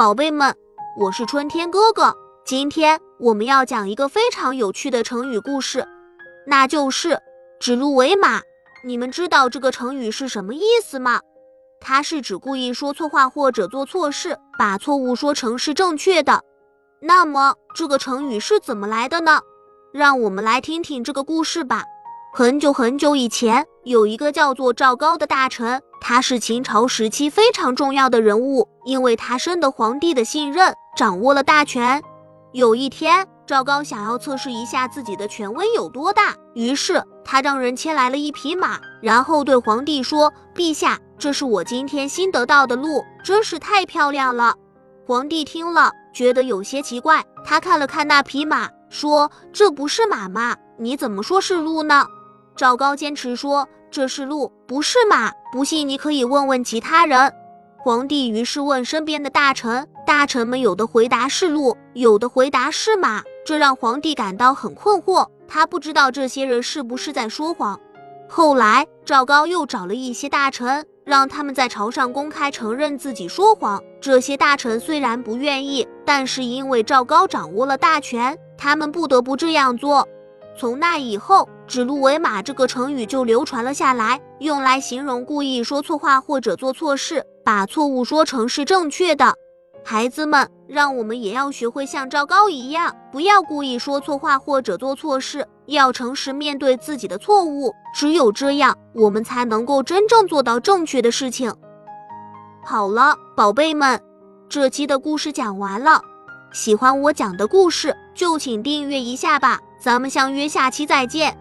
宝贝们，我是春天哥哥。今天我们要讲一个非常有趣的成语故事，那就是“指鹿为马”。你们知道这个成语是什么意思吗？它是指故意说错话或者做错事，把错误说成是正确的。那么这个成语是怎么来的呢？让我们来听听这个故事吧。很久很久以前，有一个叫做赵高的大臣。他是秦朝时期非常重要的人物，因为他深得皇帝的信任，掌握了大权。有一天，赵高想要测试一下自己的权威有多大，于是他让人牵来了一匹马，然后对皇帝说：“陛下，这是我今天新得到的鹿，真是太漂亮了。”皇帝听了，觉得有些奇怪，他看了看那匹马，说：“这不是马吗？你怎么说是鹿呢？”赵高坚持说。这是鹿，不是马。不信你可以问问其他人。皇帝于是问身边的大臣，大臣们有的回答是鹿，有的回答是马，这让皇帝感到很困惑。他不知道这些人是不是在说谎。后来赵高又找了一些大臣，让他们在朝上公开承认自己说谎。这些大臣虽然不愿意，但是因为赵高掌握了大权，他们不得不这样做。从那以后，“指鹿为马”这个成语就流传了下来，用来形容故意说错话或者做错事，把错误说成是正确的。孩子们，让我们也要学会像赵高一样，不要故意说错话或者做错事，要诚实面对自己的错误。只有这样，我们才能够真正做到正确的事情。好了，宝贝们，这期的故事讲完了。喜欢我讲的故事，就请订阅一下吧。咱们相约下期再见。